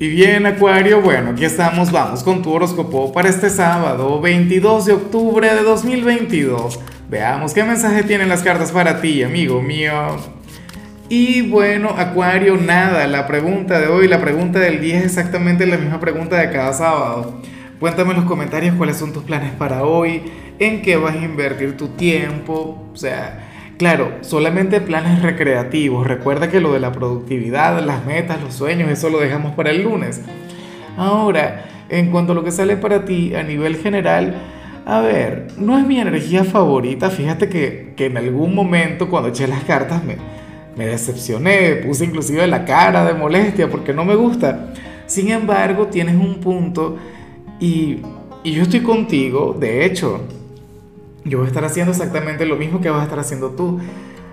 Y bien, Acuario, bueno, aquí estamos, vamos con tu horóscopo para este sábado, 22 de octubre de 2022. Veamos qué mensaje tienen las cartas para ti, amigo mío. Y bueno, Acuario, nada, la pregunta de hoy, la pregunta del día es exactamente la misma pregunta de cada sábado. Cuéntame en los comentarios cuáles son tus planes para hoy, en qué vas a invertir tu tiempo, o sea, Claro, solamente planes recreativos. Recuerda que lo de la productividad, las metas, los sueños, eso lo dejamos para el lunes. Ahora, en cuanto a lo que sale para ti a nivel general, a ver, no es mi energía favorita. Fíjate que, en algún momento cuando eché las cartas me, me decepcioné, puse inclusive la cara de molestia porque no me gusta. Sin embargo, tienes un punto y, y yo estoy contigo, de hecho yo voy a estar haciendo exactamente lo mismo que vas a estar haciendo tú.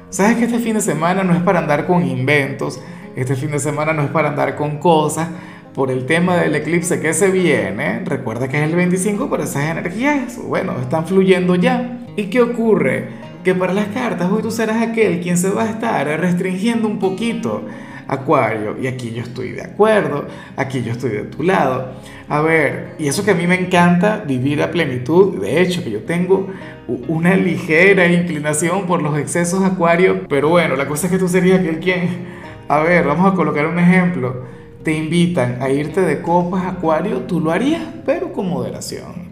Sabes que este fin de semana no es para andar con inventos, este fin de semana no es para andar con cosas. Por el tema del eclipse que se viene, recuerda que es el 25, pero esas energías, bueno, están fluyendo ya. ¿Y qué ocurre? Que para las cartas hoy tú serás aquel quien se va a estar restringiendo un poquito Acuario, y aquí yo estoy de acuerdo, aquí yo estoy de tu lado. A ver, y eso que a mí me encanta vivir a plenitud, de hecho que yo tengo una ligera inclinación por los excesos Acuario, pero bueno, la cosa es que tú serías aquel quien, a ver, vamos a colocar un ejemplo, te invitan a irte de copas Acuario, tú lo harías, pero con moderación.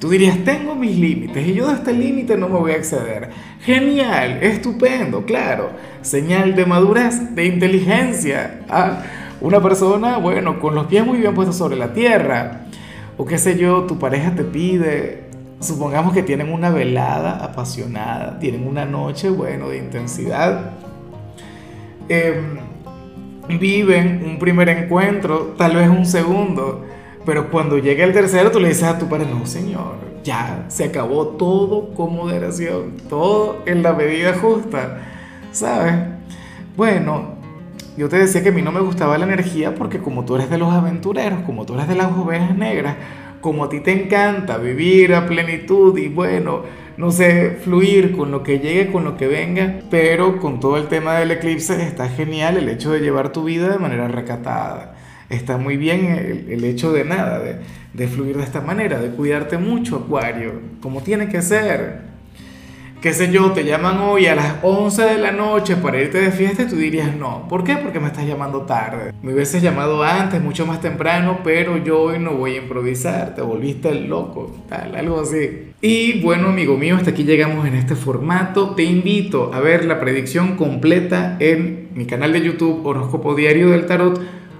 Tú dirías, tengo mis límites y yo de este límite no me voy a exceder. Genial, estupendo, claro. Señal de madurez, de inteligencia. Ah, una persona, bueno, con los pies muy bien puestos sobre la tierra. O qué sé yo, tu pareja te pide, supongamos que tienen una velada apasionada, tienen una noche, bueno, de intensidad. Em, viven un primer encuentro, tal vez un segundo pero cuando llega el tercero, tú le dices a tu padre, no, señor, ya se acabó todo con moderación, todo en la medida justa, ¿sabes? Bueno, yo te decía que a mí no me gustaba la energía porque como tú eres de los aventureros, como tú eres de las ovejas negras, como a ti te encanta vivir a plenitud y bueno, no sé, fluir con lo que llegue, con lo que venga, pero con todo el tema del eclipse está genial el hecho de llevar tu vida de manera recatada está muy bien el, hecho de nada, de, fluir de esta manera, de cuidarte mucho, Acuario, como tiene que ser. Qué sé yo, te llaman hoy a las 11 de la noche para irte de fiesta y tú dirías no. ¿Por qué? Porque me estás llamando tarde. Me hubieses llamado antes, mucho más temprano, pero yo hoy no voy a improvisar. Te volviste loco, tal, algo así. Y bueno, amigo mío, hasta aquí llegamos en este formato. Te invito a ver la predicción completa en mi canal de YouTube Horóscopo Diario del Tarot